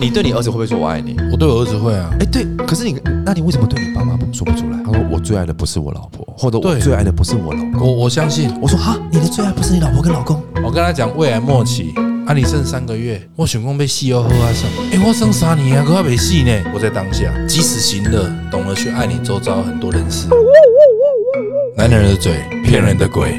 你对你儿子会不会说我爱你？我对我儿子会啊，哎，对，可是你，那你为什么对你爸妈说不出来？他说我最爱的不是我老婆，或者我对最爱的不是我老公。我我相信。我说哈，你的最爱不是你老婆跟老公？我跟他讲，未来末期，啊，你剩三个月，我想讲被戏要喝啊什么，哎、我生三年啊，可还没戏呢。我在当下及时行乐，懂得去爱你周遭很多人事。男人的嘴，骗人的鬼。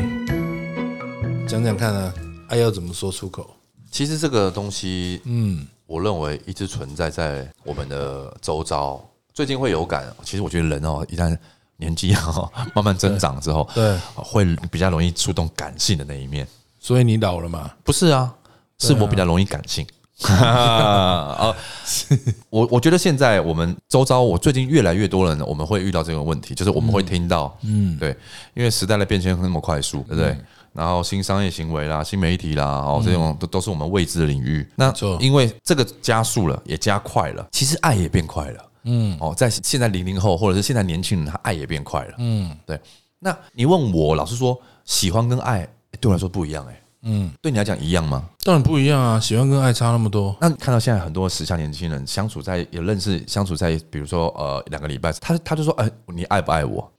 讲讲看啊，爱要怎么说出口？其实这个东西，嗯，我认为一直存在在我们的周遭。最近会有感，其实我觉得人哦，一旦年纪哦慢慢增长之后，对，会比较容易触动感性的那一面。所以你老了嘛？不是啊，是我比较容易感性。啊，我我觉得现在我们周遭，我最近越来越多人，我们会遇到这个问题，就是我们会听到，嗯，对，因为时代的变迁那么快速，对不对？然后新商业行为啦、新媒体啦，哦，这种都都是我们未知的领域。那因为这个加速了，也加快了，其实爱也变快了。嗯，哦，在现在零零后或者是现在年轻人，他爱也变快了。嗯，对。那你问我，老实说，喜欢跟爱对我来说不一样，哎，嗯，对你来讲一样吗？当然不一样啊，喜欢跟爱差那么多。那看到现在很多时下年轻人相处在也认识相处在，比如说呃两个礼拜，他他就说，哎、你爱不爱我？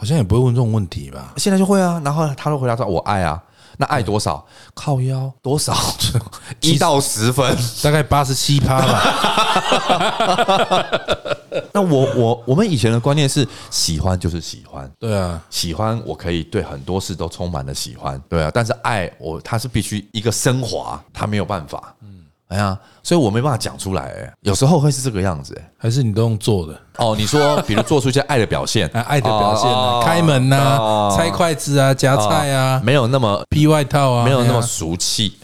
好像也不会问这种问题吧？现在就会啊，然后他都回答说，我爱啊。那爱多少？靠腰多少？一到十分。大概八十七趴吧。那我我我们以前的观念是，喜欢就是喜欢，对啊，喜欢我可以对很多事都充满了喜欢，对啊。但是爱我，它是必须一个升华，它没有办法。嗯，哎呀，所以我没办法讲出来。哎，有时候会是这个样子。哎，还是你都用做的？哦，你说，比如做出一些爱的表现，啊，爱的表现开门呐哦，拆筷子啊，夹菜啊，没有那么披外套啊，没有那么俗气。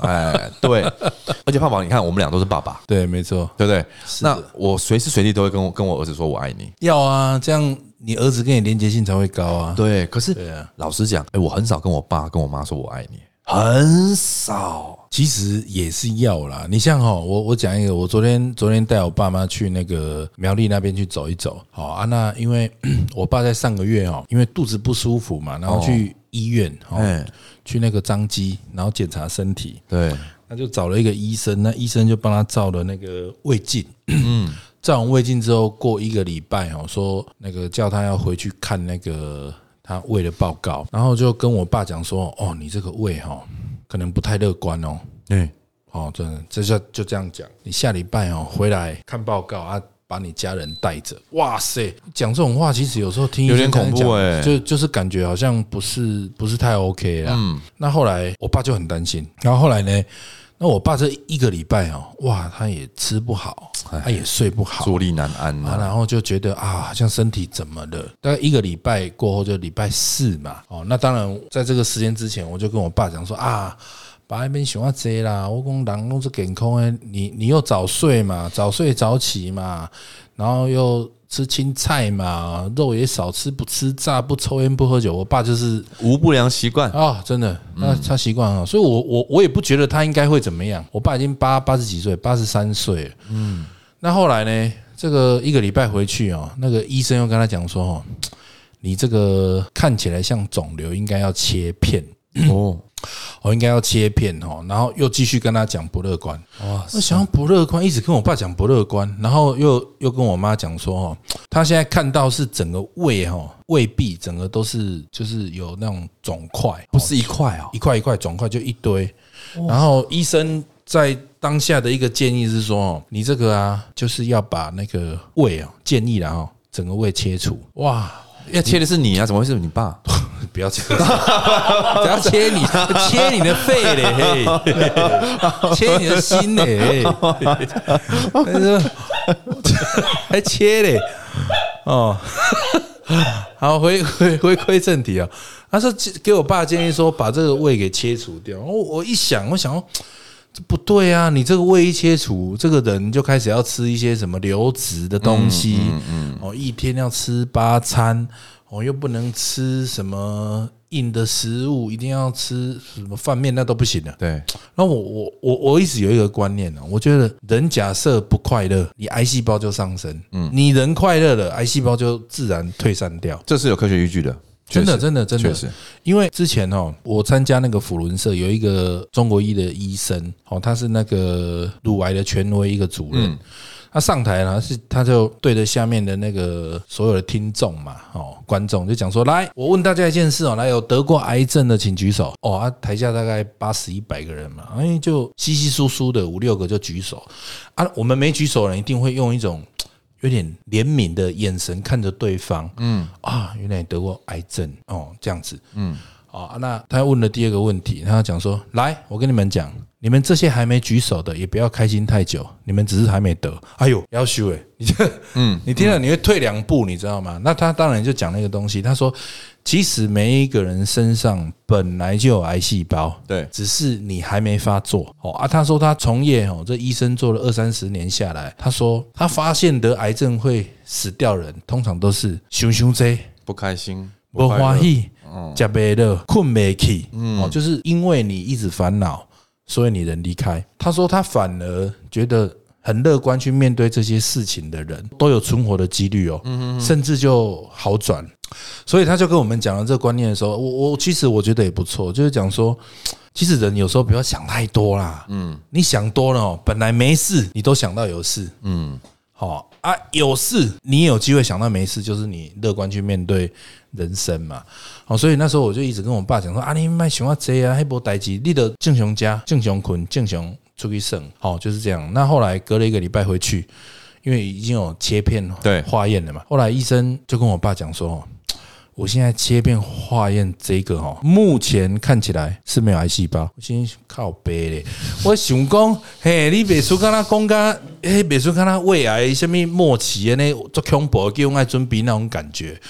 哎，对，而且胖宝，你看我们俩都是爸爸，对，没错，对不对？那我随时随地都会跟我跟我儿子说我爱你。要啊，这样你儿子跟你连接性才会高啊。对，可是老实讲，哎，我很少跟我爸跟我妈说我爱你，很少。其实也是要啦。你像哈，我我讲一个，我昨天昨天带我爸妈去那个苗栗那边去走一走，好啊。那因为 我爸在上个月哦，因为肚子不舒服嘛，然后去医院哦哎，去那个张基，然后检查身体，对，那就找了一个医生，那医生就帮他照了那个胃镜，嗯，照完胃镜之后，过一个礼拜哦，说那个叫他要回去看那个他胃的报告，然后就跟我爸讲说，哦，你这个胃哈、可能不太乐观哦，对，哦，真的，这就就这样讲，你下礼拜哦回来看报告啊。把你家人带着，哇塞！讲这种话，其实有时候听有点恐怖哎欸就就是感觉好像不是不是太 OK 啦。嗯，那后来我爸就很担心，然后后来呢，那我爸这一个礼拜哦，哇，他也吃不好，他也睡不好，坐立难安啊，啊。然后就觉得啊，好像身体怎么了？大概一个礼拜过后，就礼拜四嘛。哦，那当然，在这个时间之前，我就跟我爸讲说啊，爸那边想要这啦，我讲人都是健康的，你你又早睡嘛，早睡早起嘛，然后又吃青菜嘛，肉也少吃，不吃炸，不抽烟，不喝酒。我爸就是无不良习惯，啊、真的，那他习惯啊，所以我我我也不觉得他应该会怎么样。我爸已经八八十几岁，八十三岁了。嗯，那后来呢？这个一个礼拜回去哦，那个医生又跟他讲说哦，你这个看起来像肿瘤，应该要切片。哦，我应该要切片哦，然后又继续跟他讲不乐观。哇，我想要不乐观，一直跟我爸讲不乐观，然后又又跟我妈讲说哦，他现在看到是整个胃哈胃壁整个都是就是有那种肿块，不是一块哦，一块一块肿块就一堆，然后医生在当下的一个建议是说哦，你这个啊就是要把那个胃啊建议了哦，整个胃切除。哇，要切的是你啊，怎么会是你爸？不要切，不要切你，切你的肺嘞，嘿，切你的心嘞，嘿。还切嘞，哦，好，回回回归正题啊，他说给我爸建议说把这个胃给切除掉，我我一想，我想说。这不对啊！你这个胃一切除，这个人就开始要吃一些什么流质的东西，哦，一天要吃八餐，哦，又不能吃什么硬的食物，一定要吃什么饭面，那都不行的。对，那我我我我一直有一个观念呢，我觉得人假设不快乐，你癌细胞就上升，嗯，你人快乐了，癌细胞就自然退散掉。这是有科学依据的。真的真的真的因为之前哦，我参加那个辅伦社有一个中国医的医生哦，他是那个乳癌的权威一个主任。嗯他上台呢，是他就对着下面的那个所有的听众嘛，哦，观众就讲说：“来，我问大家一件事哦，来有得过癌症的请举手。”哦，啊，台下大概八十一百个人嘛，哎，就稀稀疏疏的五六个就举手啊。我们没举手的人一定会用一种有点怜悯的眼神看着对方，嗯。啊，原来得过癌症。哦，这样子，嗯。啊，那他问了第二个问题，他讲说：“来，我跟你们讲，你们这些还没举手的，也不要开心太久，你们只是还没得。哎呦，要修哎，你这，嗯，你听了你会退两步，你知道吗？那他当然就讲那个东西，他说，其实每一个人身上本来就有癌细胞，对只是你还没发作。哦啊，他说他从业哦，这医生做了二三十年下来，他说他发现得癌症会死掉人，通常都是熊熊这。”不开心，不欢喜，食不乐，困没起，哦，就是因为你一直烦恼，所以你人离开。他说他反而觉得很乐观去面对这些事情的人，都有存活的几率哦，甚至就好转。所以他就跟我们讲了这个观念的时候，我我其实我觉得也不错，就是讲说。其实人有时候不要想太多啦，嗯，你想多了哦，本来没事，你都想到有事，嗯，好啊，有事你也有机会想到没事，就是你乐观去面对人生嘛。好，所以那时候我就一直跟我爸讲说啊，你卖想要这啊，黑波代志，你的正常家、正常困、正常出去省，好就是这样。那后来隔了一个礼拜回去，因为已经有切片对化验了嘛，后来医生就跟我爸讲说。我现在切片化验这个哈，目前看起来是没有癌细胞。我心想靠背嘞，我想讲，嘿，你别说跟他讲个，嘿，别说跟他胃癌什么末期的那做恐怖，给我爱准备那种感觉。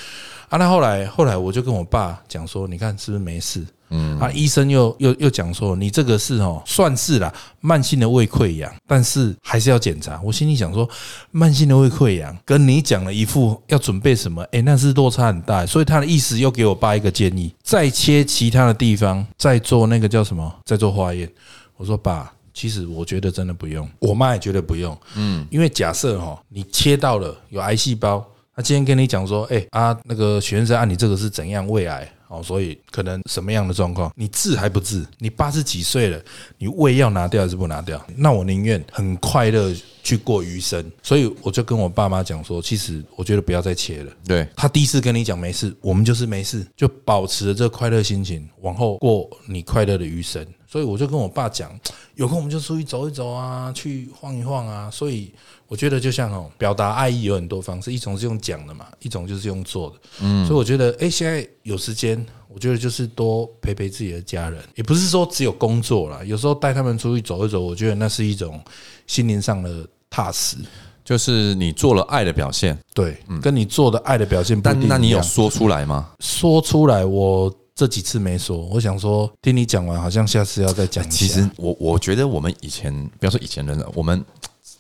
啊，那后来后来我就跟我爸讲说，你看是不是没事？嗯，啊，医生又又又讲说，你这个是哦，算是啦，慢性的胃溃疡，但是还是要检查。我心里想说，慢性的胃溃疡跟你讲了一副要准备什么，诶，那是落差很大。所以他的意思又给我爸一个建议，再切其他的地方，再做那个叫什么，再做化验。我说爸。其实我觉得真的不用，我妈也觉得不用，嗯，因为假设哈，你切到了有癌细胞，他今天跟你讲说，哎啊，那个许先生啊，你这个是怎样胃癌？哦，所以可能什么样的状况，你治还不治？你八十几岁了，你胃要拿掉还是不拿掉？那我宁愿很快乐去过余生。所以我就跟我爸妈讲说，其实我觉得不要再切了。对，他第一次跟你讲没事，我们就是没事，就保持着这快乐心情，往后过你快乐的余生。所以我就跟我爸讲，有空我们就出去走一走啊，去晃一晃啊。所以我觉得就像哦，表达爱意有很多方式，一种是用讲的嘛，一种就是用做的。嗯，所以我觉得，哎，现在有时间，我觉得就是多陪陪自己的家人，也不是说只有工作啦，有时候带他们出去走一走，我觉得那是一种心灵上的踏实。就是你做了爱的表现，对，跟你做的爱的表现不一定但那你有说出来吗？说出来，我这几次没说。我想说，听你讲完，好像下次要再讲。其实我我觉得我们以前，不要说以前人了，我们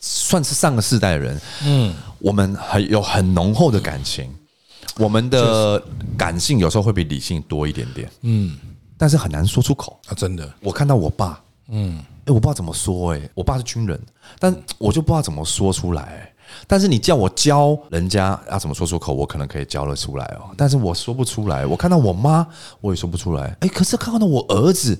算是上个世代的人，嗯，我们很有很浓厚的感情，我们的感性有时候会比理性多一点点，嗯。但是很难说出口。啊，真的，我看到我爸，嗯，哎、我不知道怎么说、哎，我爸是军人，但我就不知道怎么说出来、哎但是你叫我教人家要怎么说出口，我可能可以教得出来哦，但是我说不出来。我看到我妈，我也说不出来。哎、可是看到我儿子，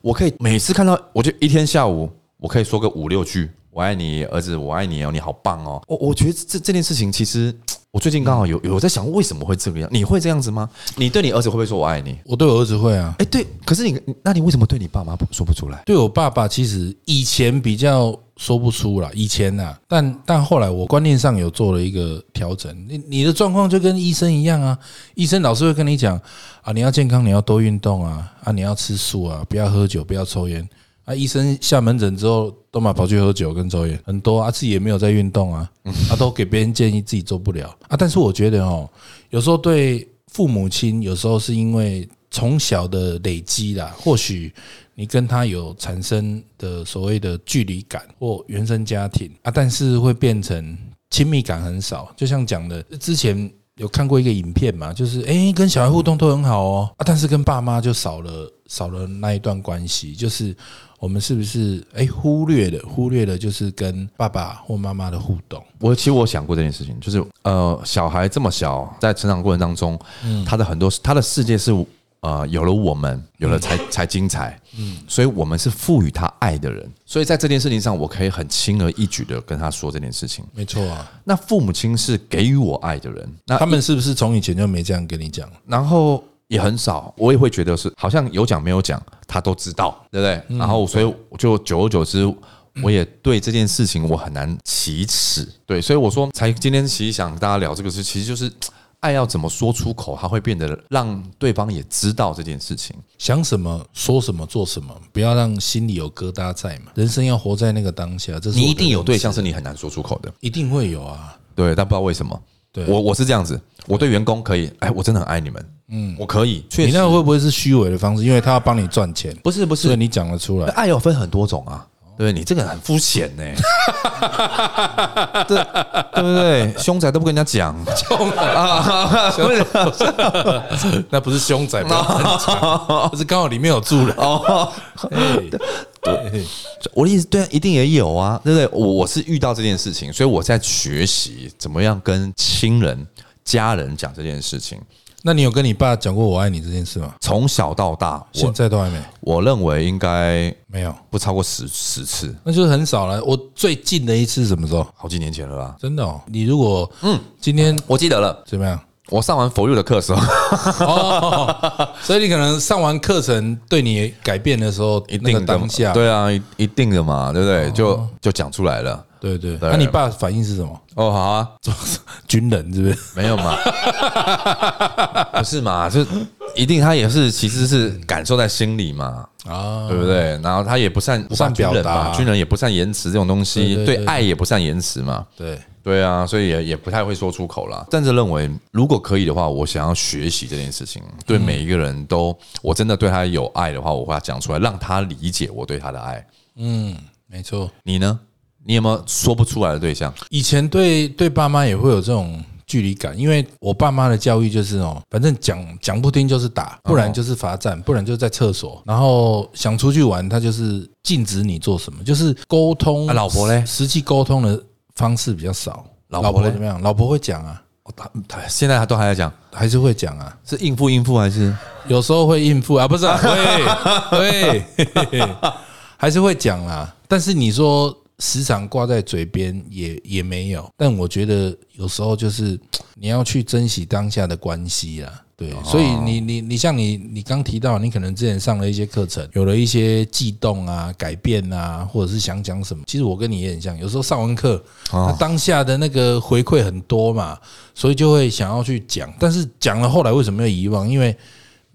我可以每次看到，我就一天下午，我可以说个五六句“我爱你，儿子，我爱你哦，你好棒哦”我我觉得这这件事情，其实我最近刚好有有在想，为什么会这个样？你会这样子吗？你对你儿子会不会说我爱你？我对我儿子会啊，哎、对，可是你，那你为什么对你爸妈不说不出来？对我爸爸其实以前比较说不出啦，以前呐，但但后来我观念上有做了一个调整。你你的状况就跟医生一样啊，医生老是会跟你讲啊，你要健康，你要多运动啊，啊，你要吃素啊，不要喝酒，不要抽烟。啊，医生下门诊之后，都嘛跑去喝酒跟抽烟，很多啊，自己也没有在运动啊，啊，都给别人建议，自己做不了啊。但是我觉得哦，有时候对父母亲，有时候是因为从小的累积啦，或许你跟他有产生的所谓的距离感或原生家庭啊，但是会变成亲密感很少。就像讲的，之前有看过一个影片嘛，就是诶跟小孩互动都很好哦啊，但是跟爸妈就少了少了那一段关系，就是我们是不是哎忽略了忽略了就是跟爸爸或妈妈的互动？我其实我想过这件事情，就是呃，小孩这么小，在成长过程当中，他的很多他的世界是呃有了我们，有了才才精彩，嗯，所以我们是赋予他爱的人，所以在这件事情上，我可以很轻而易举的跟他说这件事情。没错啊，那父母亲是给予我爱的人，那他们是不是从以前就没这样跟你讲？然后也很少，我也会觉得是好像有讲没有讲，他都知道，对不对？然后所以就久而久之，我也对这件事情我很难启齿，对，所以我说才今天其实想跟大家聊这个事，其实就是爱要怎么说出口，它会变得让对方也知道这件事情。想什么说什么做什么，不要让心里有疙瘩在嘛。人生要活在那个当下，这是你一定有对象是你很难说出口的，一定会有啊。对，但不知道为什么。对。我我是这样子，我对员工可以，哎，我真的很爱你们，嗯，我可以，确实你那个会不会是虚伪的方式？因为他要帮你赚钱，不是不是，所以你讲得出来。爱有分很多种啊。对你这个人很肤浅呢，对对不对？凶仔都不跟人家讲，啊，不 是那不是凶仔，不 是刚好里面有住人。哦，哎我的意思，对啊，一定也有啊，对不对？我我是遇到这件事情，所以我在学习怎么样跟亲人、家人讲这件事情。那你有跟你爸讲过我爱你这件事吗？从小到大，现在都还没，我认为应该没有，不超过十十次，那就是很少了。我最近的一次是什么时候？好几年前了啦。真的哦，你如果嗯今天我记得了，怎么样？我上完佛佑的课的时候，哦，所以你可能上完课程对你改变的时候，一定的当下，对啊，一一定的嘛，对不对？就就讲出来了。对对。对那你爸反应是什么？哦，好啊，军人是不是？没有嘛，不是嘛，就一定他也是其实是感受在心里嘛，啊，对不对？然后他也不善不善表达嘛，军人也不善言辞这种东西，对爱也不善言辞嘛。对，对啊，所以也也不太会说出口啦。但是认为，如果可以的话，我想要学习这件事情，对每一个人都，我真的对他有爱的话，我会讲出来，让他理解我对他的爱。嗯，没错。你呢？你有没有说不出来的对象？以前对对爸妈也会有这种距离感，因为我爸妈的教育就是哦，反正讲讲不听就是打，不然就是罚站，不然就是在厕所，然后想出去玩，他就是禁止你做什么，就是沟通。啊老婆嘞实际沟通的方式比较少。老婆会怎么样？老婆会讲啊，哦他他现在他都还在讲，还是会讲啊，是应付应付还是？有时候会应付啊，不是啊，会会，还是会讲啦。但是你说时常挂在嘴边也也没有，但我觉得有时候就是 你要去珍惜当下的关系啦。对，所以你你你像你你刚提到，你可能之前上了一些课程，有了一些悸动啊、改变啊，或者是想讲什么。其实我跟你也很像，有时候上完课，那当下的那个回馈很多嘛，所以就会想要去讲，但是讲了后来为什么要遗忘？因为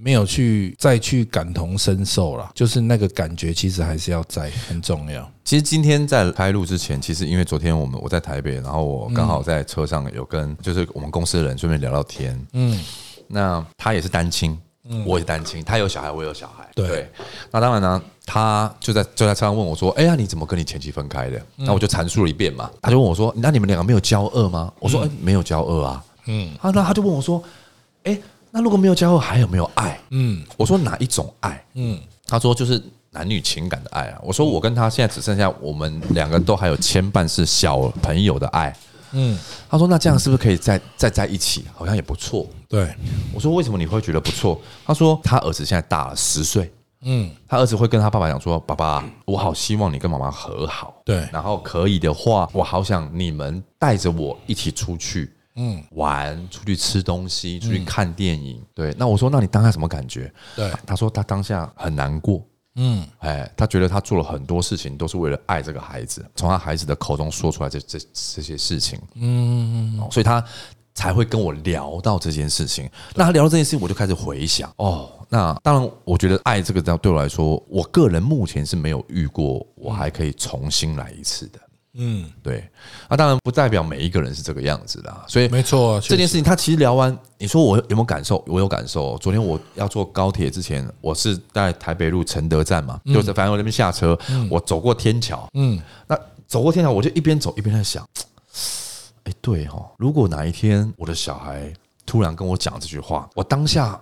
没有去再去感同身受了，就是那个感觉其实还是要在，很重要。其实今天在开录之前，其实因为昨天我们我在台北，然后我刚好在车上有跟就是我们公司的人顺便聊聊天。嗯，那他也是单亲，我也是单亲，他有小孩，我也有小孩。对那当然呢，他就在就在车上问我说：“哎呀，你怎么跟你前妻分开的？”那我就阐述了一遍嘛。他就问我说：“那你们两个没有交恶吗？”我说：“哎，没有交恶啊。”嗯，啊，那他就问我说：“哎，那如果没有交后，还有没有爱？”嗯我说：“哪一种爱？”嗯，他说就是男女情感的爱啊。我说我跟他现在只剩下我们两个都还有牵绊是小朋友的爱。嗯，他说那这样是不是可以再再在一起？好像也不错。对，我说为什么你会觉得不错？他说他儿子现在大了十岁，嗯他儿子会跟他爸爸讲说：“爸爸，我好希望你跟妈妈和好。对然后可以的话，我好想你们带着我一起出去。”嗯，玩，出去吃东西，出去看电影，对。那我说，那你当下什么感觉？对，他说他当下很难过，嗯。哎，他觉得他做了很多事情都是为了爱这个孩子，从他孩子的口中说出来这这这些事情，嗯哦所以他才会跟我聊到这件事情。那他聊到这件事情，我就开始回想，哦，那当然，我觉得爱这个对我来说，我个人目前是没有遇过，我还可以重新来一次的。嗯，对，那当然不代表每一个人是这个样子的啊，所以没错，事这件事情，他其实聊完，你说我有没有感受？我有感受。昨天我要坐高铁之前，我是在台北路承德站嘛，就是反正我那边下车，我走过天桥，嗯。那走过天桥，我就一边走一边在想，哎，对哈，如果哪一天我的小孩突然跟我讲这句话，我当下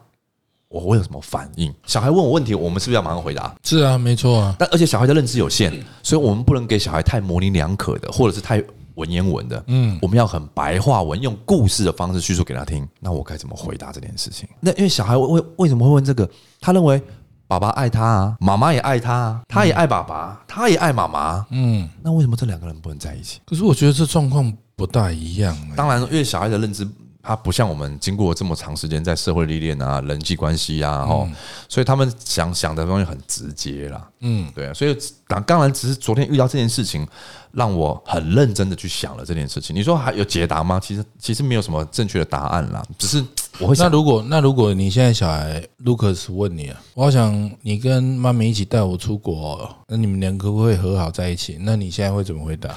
我会有什么反应？小孩问我问题，我们是不是要马上回答？是啊，没错啊，但而且小孩的认知有限，所以我们不能给小孩太模棱两可的，或者是太文言文的。嗯，我们要很白话文，用故事的方式叙述给他听。那我该怎么回答这件事情？那因为小孩为为什么会问这个？他认为爸爸爱他啊，妈妈也爱他啊，他也爱爸爸，他也爱妈妈。嗯，那为什么这两个人不能在一起？可是我觉得这状况不大一样、欸。当然，因为小孩的认知，他不像我们经过这么长时间在社会历练啊、人际关系啊，哦，所以他们想想的东西很直接啦。嗯，对啊，所以当当然只是昨天遇到这件事情，让我很认真的去想了这件事情。你说还有解答吗？其实其实没有什么正确的答案啦，只是我会想，那如果那如果你现在小孩 Lucas 问你啊，我好想你跟妈咪一起带我出国，那你们两个会不可以和好在一起？那你现在会怎么回答？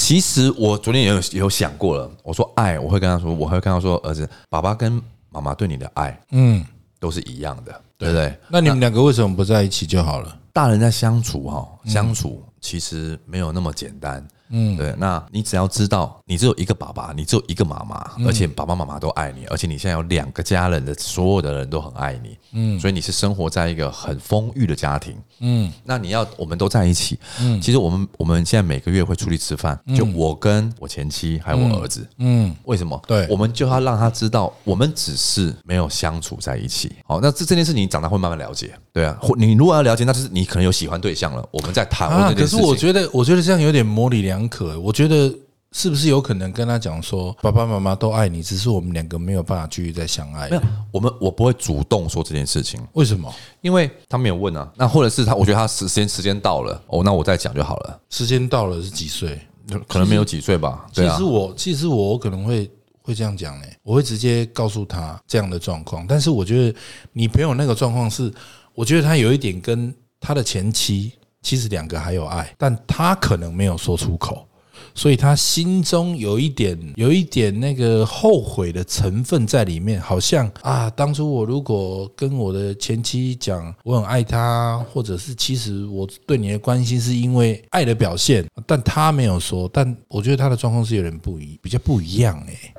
其实我昨天也有也有想过了。我说爱，我会跟他说，我会跟他说，儿子，爸爸跟妈妈对你的爱嗯，都是一样的，对不对？那你们两个为什么不在一起就好了？大人在相处哈，相处其实没有那么简单。嗯，对。那你只要知道，你只有一个爸爸，你只有一个妈妈，而且爸爸妈妈都爱你，而且你现在有两个家人的所有的人都很爱你。嗯，所以你是生活在一个很丰裕的家庭。嗯，那你要我们都在一起。嗯，其实我们我们现在每个月会出去吃饭，就我跟我前妻还有我儿子。嗯，为什么？对我们就要让他知道，我们只是没有相处在一起。好，那这这件事你长大会慢慢了解，对啊。或你如果要了解，那就是你可能有喜欢对象了，我们在谈论这件事情。可是我觉得，我觉得这样有点模棱两可。我觉得是不是有可能跟他讲说，爸爸妈妈都爱你，只是我们两个没有办法继续再相爱没？有，我们我不会主动说这件事情，为什么？因为他没有问啊。那或者是他，我觉得他时间时间到了，哦，那我再讲就好了。时间到了是几岁？可能没有几岁吧，其实。我其实我可能会会这样讲呢，我会直接告诉他这样的状况。但是我觉得你朋友那个状况是，我觉得他有一点跟他的前妻其实两个还有爱，但他可能没有说出口。所以他心中有一点有一点那个后悔的成分在里面，好像啊，当初我如果跟我的前妻讲我很爱她，或者是其实我对你的关心是因为爱的表现，但他没有说。但我觉得他的状况是有点不一，比较不一样哎、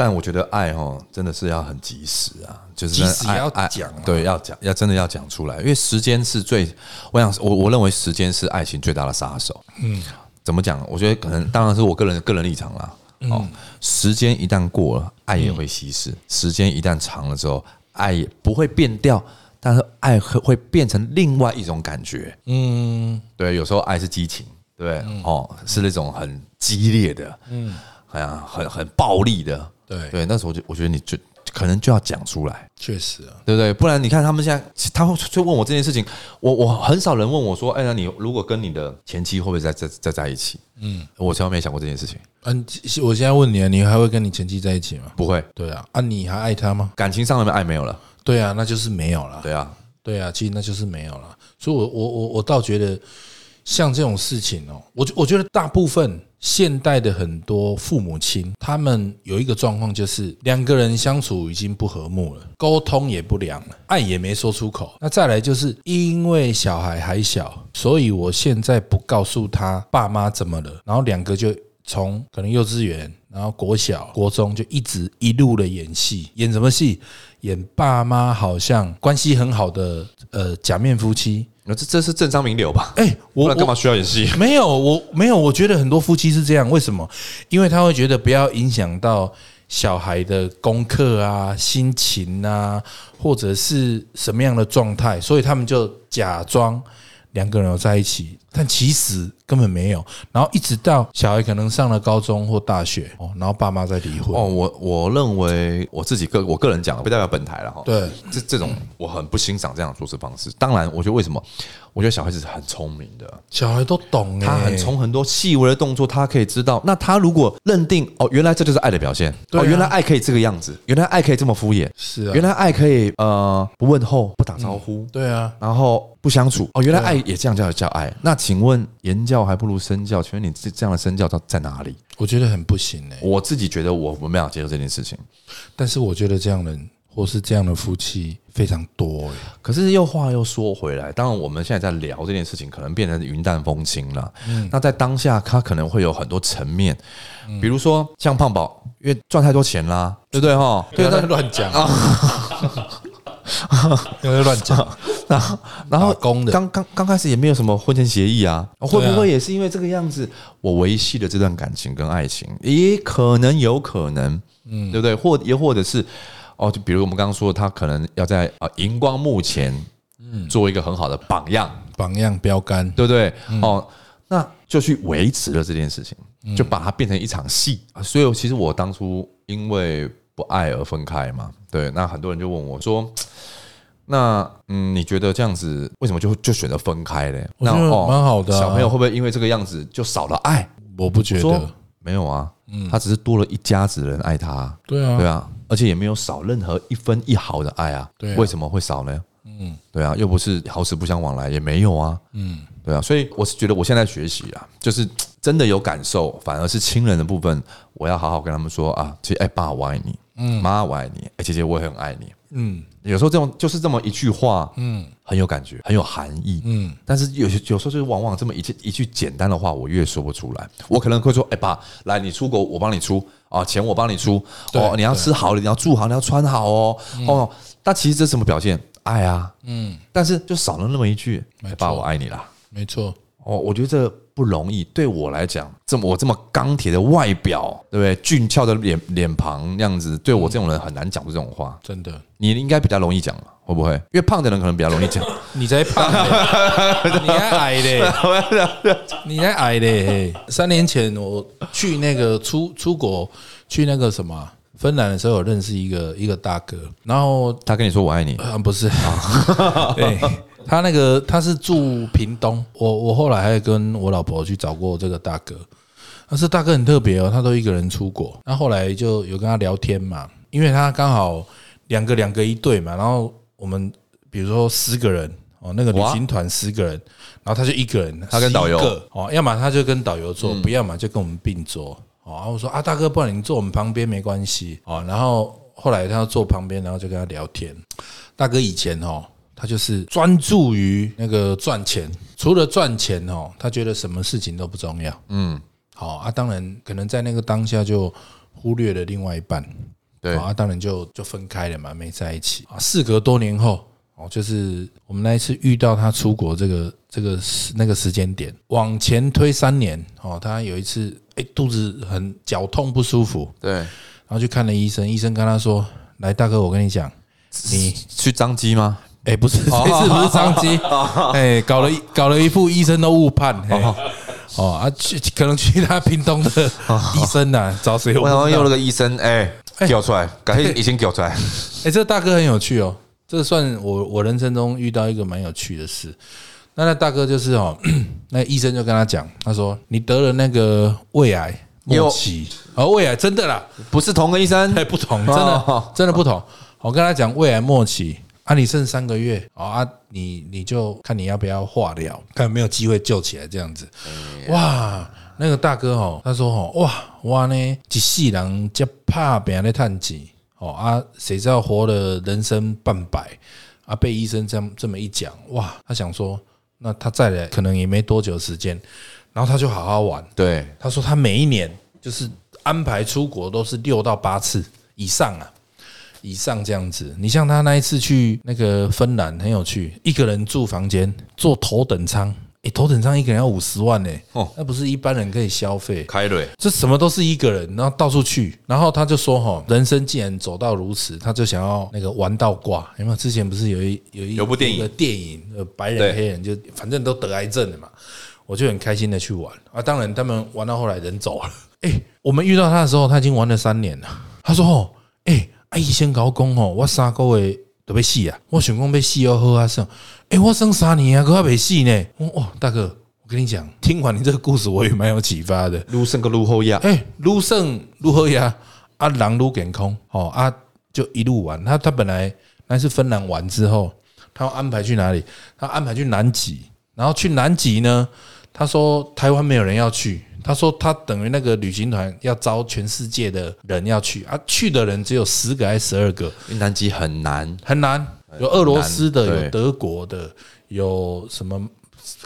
但我觉得爱哦，真的是要很及时啊，就是爱要讲啊对，要讲，要真的要讲出来，因为时间是最，我想我我认为时间是爱情最大的杀手。嗯，怎么讲？我觉得可能当然是我个人个人立场啦。哦，时间一旦过了，爱也会稀释；时间一旦长了之后，爱也不会变掉，但是爱会会变成另外一种感觉。嗯，对，有时候爱是激情，对？哦，是那种很激烈的，嗯，哎呀，很很暴力的，对对。那时候我就我觉得你就可能就要讲出来，确实啊，对不对？不然你看他们现在，他会就问我这件事情，我我很少人问我说，哎，那你如果跟你的前妻会不会再再再在一起？嗯，我从来没想过这件事情，嗯、我现在问你啊，你还会跟你前妻在一起吗？不会，对啊，啊，你还爱他吗？感情上面爱没有了，对啊，那就是没有了。对啊，对啊，其实那就是没有了。所以我，我我我倒觉得，像这种事情哦，我我觉得大部分现代的很多父母亲，他们有一个状况，就是两个人相处已经不和睦了，沟通也不良了，爱也没说出口。那再来就是因为小孩还小，所以我现在不告诉他爸妈怎么了，然后两个就从可能幼稚园，然后国小、国中就一直一路的演戏，演什么戏？演爸妈好像关系很好的呃假面夫妻。那这这是政商名流吧？哎、我干嘛需要演戏？没有，我没有，我觉得很多夫妻是这样，为什么？因为他会觉得不要影响到小孩的功课啊、心情啊，或者是什么样的状态，所以他们就假装两个人有在一起，但其实根本没有。然后一直到小孩可能上了高中或大学哦，然后爸妈再离婚。哦，我我认为我自己个我个人讲，不代表本台了哈。对，这这种我很不欣赏这样的做事方式。当然，我觉得为什么？我觉得小孩子是很聪明的，小孩都懂、欸，他很从很多细微的动作，他可以知道。那他如果认定哦，原来这就是爱的表现，对啊哦，原来爱可以这个样子，原来爱可以这么敷衍，是啊原来爱可以呃不问候、不打招呼，对啊，然后不相处。哦，原来爱也这样叫叫爱。那请问言教还不如身教？请问你这这样的身教在在哪里？我觉得很不行哎、我自己觉得我我没办法接受这件事情。但是我觉得这样的人或是这样的夫妻非常多哎、可是又话又说回来，当然我们现在在聊这件事情，可能变成云淡风轻了。嗯那在当下，他可能会有很多层面，比如说像胖宝，因为赚太多钱啦，对不对哈？对，不要乱讲因为乱讲，然后然后打工的。刚刚刚开始也没有什么婚前协议啊，会不会也是因为这个样子，我维系了这段感情跟爱情，也可能有可能，嗯，对不对？或也或者是哦，就比如我们刚刚说，他可能要在啊荧光幕前，嗯，做一个很好的榜样，榜样标杆，对不对？哦，那就去维持了这件事情，就把它变成一场戏。啊。所以其实我当初因为不爱而分开嘛，对，那很多人就问我说。那嗯，你觉得这样子为什么就就选择分开嘞？我觉得那哦蛮好的啊小朋友会不会因为这个样子就少了爱？我不觉说得，没有啊，他只是多了一家子人爱他，对啊，对啊，而且也没有少任何一分一毫的爱啊。对啊为什么会少呢？嗯，对啊，又不是好死不相往来，也没有啊。嗯，对啊，所以我是觉得我现在学习啊，就是真的有感受，反而是亲人的部分，我要好好跟他们说啊，其实哎，爸我爱你，嗯，妈我爱你，哎，姐姐我也很爱你。嗯有时候这种就是这么一句话，嗯，很有感觉，很有含义，嗯。但是有些有时候就是往往这么一句一句简单的话，我越说不出来。我可能会说，哎、爸，来你出国，我帮你出啊，钱我帮你出哦，你要吃好，你要住好，你要穿好哦，哦。但其实这是什么表现？爱啊，嗯。但是就少了那么一句，哎、爸，我爱你啦。没错，哦，我觉得这不容易。对我来讲，这么我这么钢铁的外表，对不对？俊俏的脸脸庞那样子，对我这种人很难讲出这种话。真的，你应该比较容易讲嘛，会不会？因为胖的人可能比较容易讲。你才胖嘞，你还矮嘞，你还矮嘞。嘿三年前我去那个出出国去那个什么芬兰的时候，我认识一个一个大哥，然后他跟你说我爱你，啊不是，对他那个他是住屏东，我我后来还跟我老婆去找过这个大哥，但是大哥很特别哦，他都一个人出国，那后来就有跟他聊天嘛，因为他刚好两个两个一对嘛，然后我们比如说十个人哦，那个旅行团十个人，然后他就一个人，他跟导游11个哦，要么他就跟导游坐，不要么就跟我们并桌哦。然后我说啊，大哥，不然你坐我们旁边没关系哦。然后后来他要坐旁边，然后就跟他聊天。大哥以前哦，他就是专注于那个赚钱，除了赚钱哦，他觉得什么事情都不重要。嗯，好啊，当然可能在那个当下就忽略了另外一半。对好啊，当然就就分开了嘛，没在一起啊。事隔多年后，哦，就是我们那一次遇到他出国这个这个时那个时间点，往前推三年，哦，他有一次哎肚子很绞痛不舒服，对，然后去看了医生，医生跟他说：“来，大哥，我跟你讲，你去张机吗？哎、不是这次不是张机，哎、搞了一搞了一副医生都误判，嘿哦啊，去可能去他屏东的医生呐、找谁我不知道我好像用了个医生，哎，叫出来，赶紧已经叫出来。哎、这大哥很有趣哦，这算我我人生中遇到一个蛮有趣的事。那那大哥就是哦，那医生就跟他讲，他说你得了那个胃癌末期，哦，胃癌真的啦，不是同个医生哎，不同，真的哦真的不同。我跟他讲胃癌末期啊，你剩三个月哦啊，你你就看你要不要化疗，看有没有机会救起来这样子。哇，那个大哥哦，他说哦，哇哇呢，一世人这怕病的探钱哦啊，谁知道活了人生半百啊，被医生这样这么一讲，哇，他想说，那他再来可能也没多久时间，然后他就好好玩。对，他说他每一年就是安排出国都是六到八次以上啊，以上这样子。你像他那一次去那个芬兰很有趣，一个人住房间，坐头等舱，诶，头等舱一个人要五十万呢、哦那不是一般人可以消费。开瑞，这什么都是一个人，然后到处去，然后他就说：“哈，人生既然走到如此，他就想要那个玩到挂。有没有？之前不是有一有一有部电影电影，呃，白人黑人就反正都得癌症了嘛，我就很开心的去玩啊。当然，他们玩到后来人走了。哎，我们遇到他的时候，他已经玩了三年了。他说：哦，哎，啊医生跟我讲哦，我三个月都要死啊，我想讲要死要好啊生，哎，我生三年啊，可还没死呢。我哇，大哥，我跟你讲，听完你这个故事，我也蛮有启发的。撸胜个撸后压，哎，撸胜如何呀？啊，狼撸健康哦啊，就一路玩。他他本来那是芬兰玩之后，他要安排去哪里？他安排去南极，然后去南极呢，他说台湾没有人要去，他说他等于那个旅行团要招全世界的人要去啊，去的人只有十个还是十二个，因为南极很难，很难。有俄罗斯的，有德国的，有什么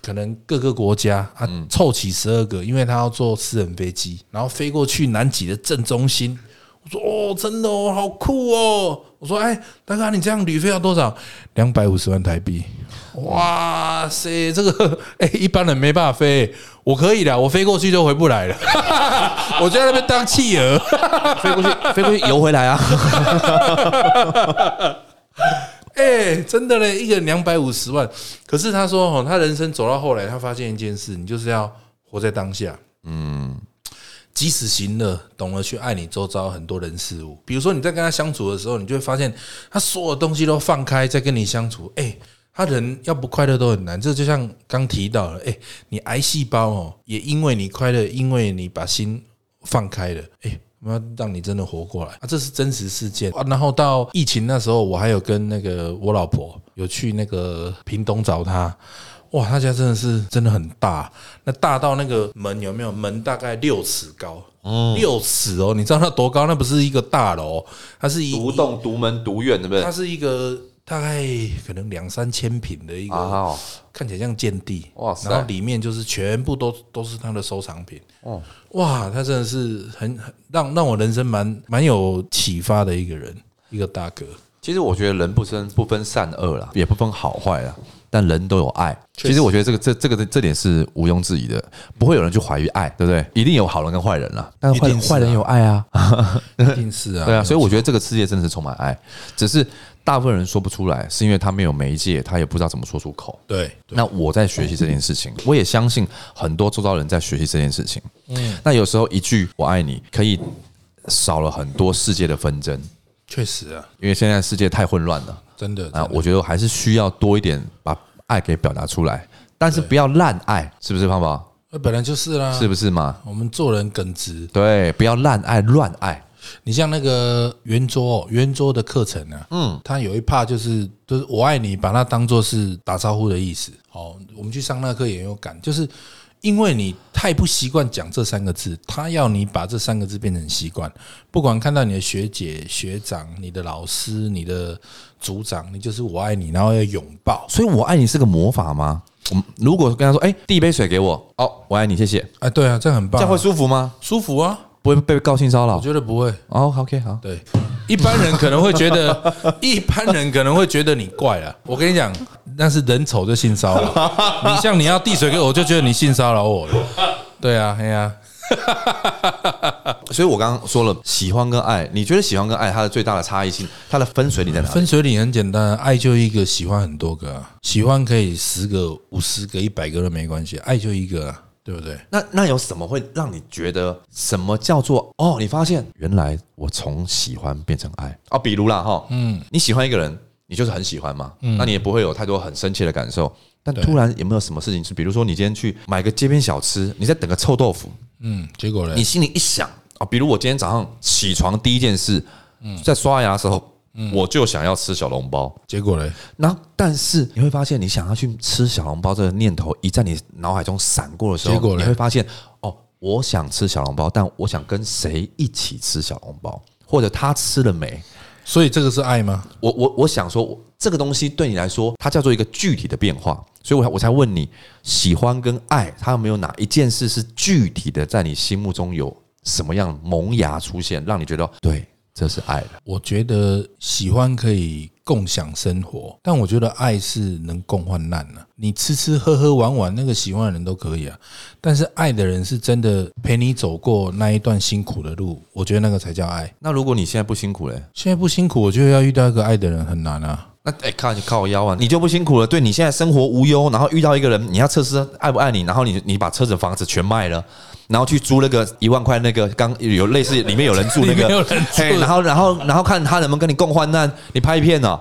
可能各个国家啊，凑齐十二个，因为他要坐私人飞机，然后飞过去南极的正中心。我说哦，真的哦，好酷哦。我说哎，大哥，你这样旅费要多少？两百五十万台币。哇塞，这个哎，一般人没办法飞，我可以的，我飞过去就回不来了。我就在那边当企鹅，飞过去，飞过去游回来啊。哎，真的嘞，一个人两百五十万。可是他说哦，他人生走到后来，他发现一件事，你就是要活在当下。嗯。及时行乐，懂得去爱你周遭很多人事物。比如说你在跟他相处的时候，你就会发现他所有东西都放开，在跟你相处。哎，他人要不快乐都很难。这就像刚提到了，哎，你癌细胞哦，也因为你快乐，因为你把心放开了，哎，我要让你真的活过来啊！这是真实事件啊。然后到疫情那时候，我还有跟那个我老婆有去那个屏东找他。哇，他家真的是真的很大，那大到那个门有没有门大概六尺高，六尺哦，你知道它多高？那不是一个大楼，它是一独栋、独门、独院，对不对？它是一个大概可能两三千平的一个，看起来像建地。哇塞！然后里面就是全部都都是他的收藏品。哦，哇，他真的是很很让让我人生蛮蛮有启发的一个人，一个大哥。其实我觉得人不分不分善恶啦，也不分好坏了。但人都有爱，其实我觉得这个这这个这点是毋庸置疑的，不会有人去怀疑爱，对不对？一定有好人跟坏人了，但坏坏人有爱啊，一定是啊，对啊，所以我觉得这个世界真的是充满爱，只是大部分人说不出来，是因为他没有媒介，他也不知道怎么说出口。对，那我在学习这件事情，我也相信很多周遭人在学习这件事情。嗯，那有时候一句“我爱你”可以少了很多世界的纷争。确实啊，因为现在世界太混乱了。真的啊，我觉得还是需要多一点把爱给表达出来，但是不要滥爱，是不是胖宝？那本来就是啦，是不是嘛？我们做人耿直，对，不要滥爱乱爱。你像那个圆桌，圆桌的课程啊，嗯，他有一怕就是就是我爱你，把它当做是打招呼的意思。哦，我们去上那课也有感，就是。因为你太不习惯讲这三个字，他要你把这三个字变成习惯。不管看到你的学姐、学长、你的老师、你的组长，你就是我爱你，然后要拥抱。所以我爱你是个魔法吗？我如果跟他说：“哎，递一杯水给我。”哦，我爱你，谢谢。哎，对啊，这样很棒。这样会舒服吗？舒服啊。不会被高性骚扰，我觉得不会。哦，OK，好。对，一般人可能会觉得，一般人可能会觉得你怪了。我跟你讲，那是人丑就性骚扰。你像你要递水给我，就觉得你性骚扰我了。对啊，哎呀。所以我刚刚说了，喜欢跟爱，你觉得喜欢跟爱它的最大的差异性，它的分水岭在哪？分水岭很简单，爱就一个，喜欢很多个。喜欢可以十个、五十个、一百个都没关系，爱就一个。对不对？那那有什么会让你觉得什么叫做哦？你发现原来我从喜欢变成爱哦，比如啦哈，嗯，你喜欢一个人，你就是很喜欢嘛，嗯，那你也不会有太多很深切的感受。但突然有没有什么事情是，比如说你今天去买个街边小吃，你在等个臭豆腐，嗯，结果呢？你心里一想啊，比如我今天早上起床第一件事，嗯，在刷牙的时候。我就想要吃小笼包，结果呢？那但是你会发现，你想要去吃小笼包这个念头一在你脑海中闪过的时候，结果你会发现，哦，我想吃小笼包，但我想跟谁一起吃小笼包，或者他吃了没？所以这个是爱吗？我我我想说，这个东西对你来说，它叫做一个具体的变化，所以我我才问你，喜欢跟爱，它有没有哪一件事是具体的，在你心目中有什么样萌芽出现，让你觉得对？这是爱的。我觉得喜欢可以共享生活，但我觉得爱是能共患难的。你吃吃喝喝玩玩，那个喜欢的人都可以啊。但是爱的人是真的陪你走过那一段辛苦的路，我觉得那个才叫爱。那如果你现在不辛苦嘞？现在不辛苦，我觉得要遇到一个爱的人很难啊。那哎，靠你靠我腰啊！你就不辛苦了？对你现在生活无忧，然后遇到一个人，你要测试爱不爱你，然后你你把车子房子全卖了。然后去租那个一万块那个刚有类似里面有人住那个，嘿，然后然后然后看他能不能跟你共患难，你拍片呢？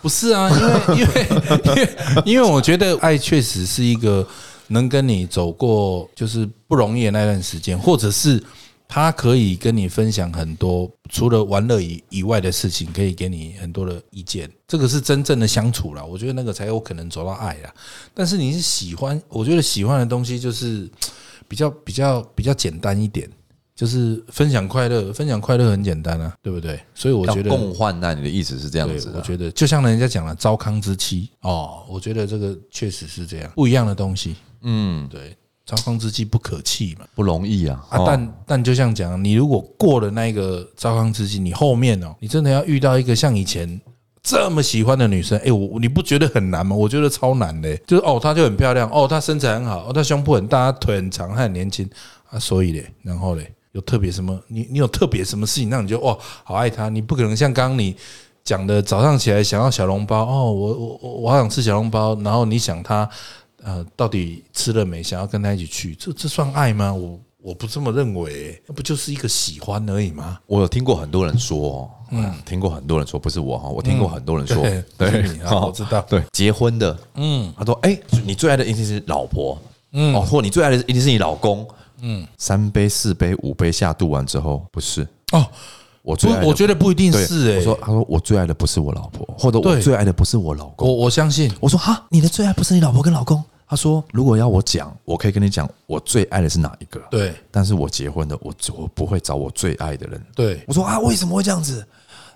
不是啊，因为 因为因为因为我觉得爱确实是一个能跟你走过就是不容易的那段时间，或者是他可以跟你分享很多除了玩乐以以外的事情，可以给你很多的意见，这个是真正的相处了。我觉得那个才有可能走到爱啊。但是你是喜欢，我觉得喜欢的东西就是。比较比较比较简单一点，就是分享快乐，分享快乐很简单啊，对不对？所以我觉得共患难，你的意思是这样子？我觉得就像人家讲了，糟糠之妻哦，我觉得这个确实是这样，不一样的东西。嗯，对。糟糠之妻不可弃嘛。不容易啊。啊，哦但但就像讲，你如果过了那个糟糠之妻，你后面哦，你真的要遇到一个像以前这么喜欢的女生，哎，我你不觉得很难吗？我觉得超难的，就是哦，她就很漂亮，哦，她身材很好，哦，她胸部很大，她腿很长，她很年轻啊，所以嘞，然后嘞，有特别什么？你你有特别什么事情让你就哇好爱她？你不可能像刚刚你。讲的早上起来想要小笼包哦，我我我我好想吃小笼包，然后你想他呃到底吃了没？想要跟他一起去，这这算爱吗？我我不这么认为，那不就是一个喜欢而已吗？我有听过很多人说，嗯，听过很多人说，不是我哈，我听过很多人说，对 对不是你，啊哦我知道。对，结婚的，嗯，他说，哎，你最爱的一定是老婆，嗯，哦，或你最爱的一定是你老公，嗯，三杯四杯五杯下肚完之后，不是。哦，我最我觉得不一定是哎、我说，他说我最爱的不是我老婆，或者我最爱的不是我老公，我我相信，我说哈，你的最爱不是你老婆跟老公？他说，如果要我讲，我可以跟你讲，我最爱的是哪一个？对但是我结婚的，我我不会找我最爱的人。对我说啊，为什么会这样子？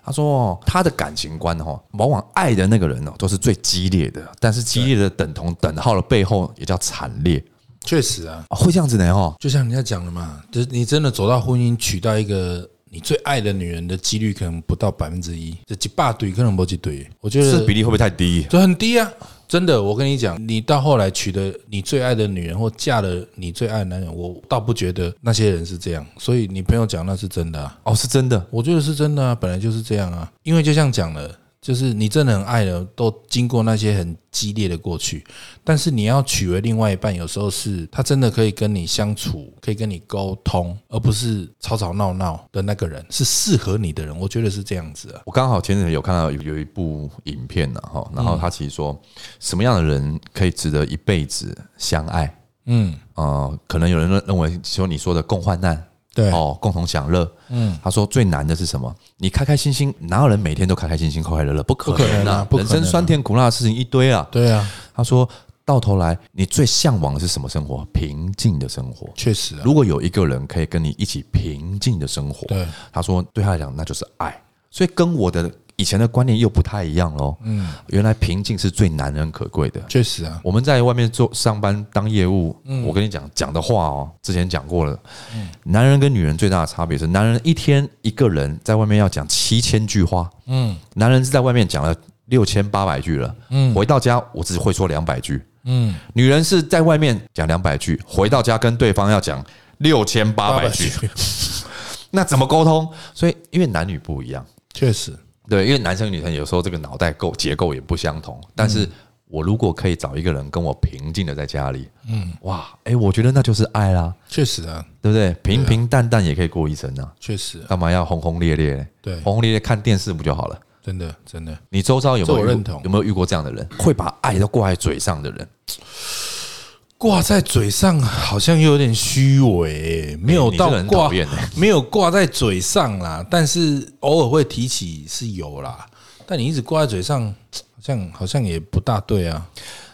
他说哦，他的感情观哦，往往爱的那个人哦，都是最激烈的，但是激烈的等同等号的背后也叫惨烈确实啊，啊，会这样子呢哦。就像人家讲的嘛，就是你真的走到婚姻，娶到一个你最爱的女人的几率可能不到百分之一，这几把对可能不几对，我觉得这比例会不会太低？就很低啊。真的，我跟你讲，你到后来娶的你最爱的女人，或嫁了你最爱的男人，我倒不觉得那些人是这样。所以你朋友讲那是真的、啊，哦，是真的。我觉得是真的啊，本来就是这样啊。因为就像讲了，就是你真的很爱了，都经过那些很激烈的过去，但是你要娶回另外一半，有时候是他真的可以跟你相处，可以跟你沟通，而不是吵吵闹闹的那个人，是适合你的人。我觉得是这样子啊。我刚好前阵子有看到有有一部影片呢哈，然后他其实说什么样的人可以值得一辈子相爱？嗯，呃，可能有人认认为说你说的共患难，对，哦，共同享乐。嗯，他说最难的是什么？你开开心心，哪有人每天都开开心心、快快乐乐？不可能啊！人生酸甜苦辣的事情一堆啊。对啊，他说到头来，你最向往的是什么生活？平静的生活。确实啊。如果有一个人可以跟你一起平静的生活，对，他说对他来讲那就是爱。所以跟我的以前的观念又不太一样喽。嗯，原来平静是最难能可贵的。确实啊，我们在外面做上班当业务，嗯。我跟你讲讲的话哦，之前讲过了。男人跟女人最大的差别是，男人一天一个人在外面要讲七千句话，嗯。男人是在外面讲了六千八百句了，嗯。回到家我只会说两百句。嗯，女人是在外面讲两百句，回到家跟对方要讲六千八百句，那怎么沟通？所以因为男女不一样，确实，对，因为男生女生有时候这个脑袋构结构也不相同，但是我如果可以找一个人跟我平静的在家里，嗯，哇，哎，我觉得那就是爱啦，确实啊，对不对？平平淡淡也可以过一生啊，确实啊，干嘛要轰轰烈烈？对轰轰烈烈看电视不就好了？真的真的。你周遭有没有认同有没有遇过这样的人，会把爱都挂在嘴上的人？挂在嘴上好像又有点虚伪，没有到挂没有挂在嘴上啦，但是偶尔会提起是有啦。但你一直挂在嘴上，好像好像也不大对啊。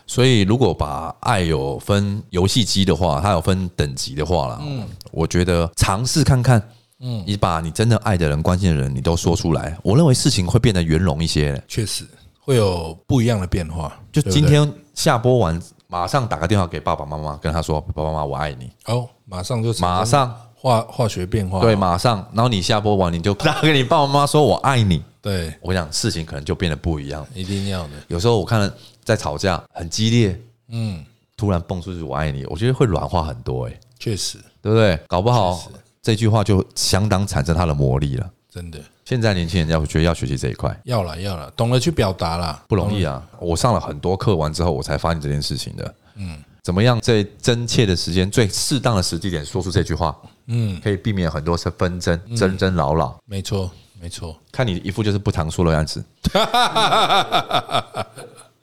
所以，如果把爱有分游戏机的话，它有分等级的话啦，嗯，我觉得尝试看看，嗯，你把你真的爱的人、关心的人，你都说出来，我认为事情会变得圆融一些。确实会有不一样的变化。就今天下播完，马上打个电话给爸爸妈妈，跟他说：“爸爸妈妈，我爱你。哦，马上就”马上化化学变化。对，马上。然后你下播完，你就打给你爸爸妈妈说：“我爱你。对”，我讲事情可能就变得不一样。一定要的。有时候我看了在吵架很激烈，嗯，突然蹦出去“我爱你”，我觉得会软化很多，哎，确实，对不对？搞不好这句话就相当产生它的魔力了。真的现在年轻人要觉得要学习这一块要了要了，懂得去表达啦，不容易啊！我上了很多课完之后，我才发现这件事情的。嗯，怎么样在真切的时间、最适当的时机点说出这句话，嗯，可以避免很多是纷争、争争扰扰。没错没错。看你一副就是不常说的样子，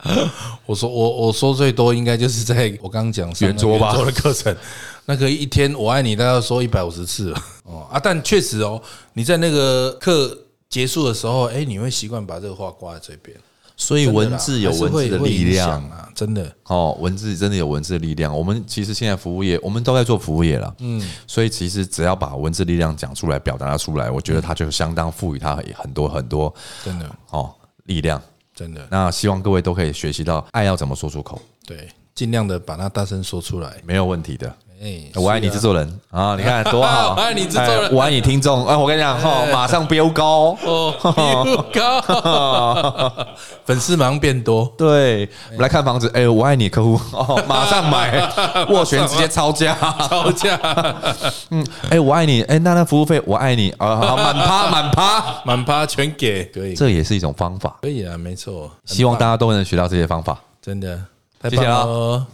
我说我我说最多应该就是在我刚刚讲上圆桌吧。圆桌的课程，那个一天我爱你大概要说一百五十次了。哦啊，但确实哦，你在那个课结束的时候，哎，你会习惯把这个话挂在嘴边，所以文字有文字的力量啊，真的。哦，文字真的有文字的力量。我们其实现在服务业，我们都在做服务业了，嗯，所以其实只要把文字力量讲出来、表达出来，我觉得它就相当赋予它很多很多真的。哦力量。真的。那希望各位都可以学习到爱要怎么说出口，对，尽量的把它大声说出来，没有问题的。哎，我爱你制作人啊，你看多好！我爱你制作人哎我爱你听众。哎，我跟你讲哈，马上飙高。哦，比我高，粉丝马上变多，对，我们来看房子。哎，我爱你客户哦，马上买，斡旋直接超价。吵架，嗯，哎，我爱你。哎，那那服务费我爱你啊，好满趴满趴，满趴全给，可以，这也是一种方法。可以啊，没错，希望大家都能学到这些方法。真的太谢谢啊棒了哦。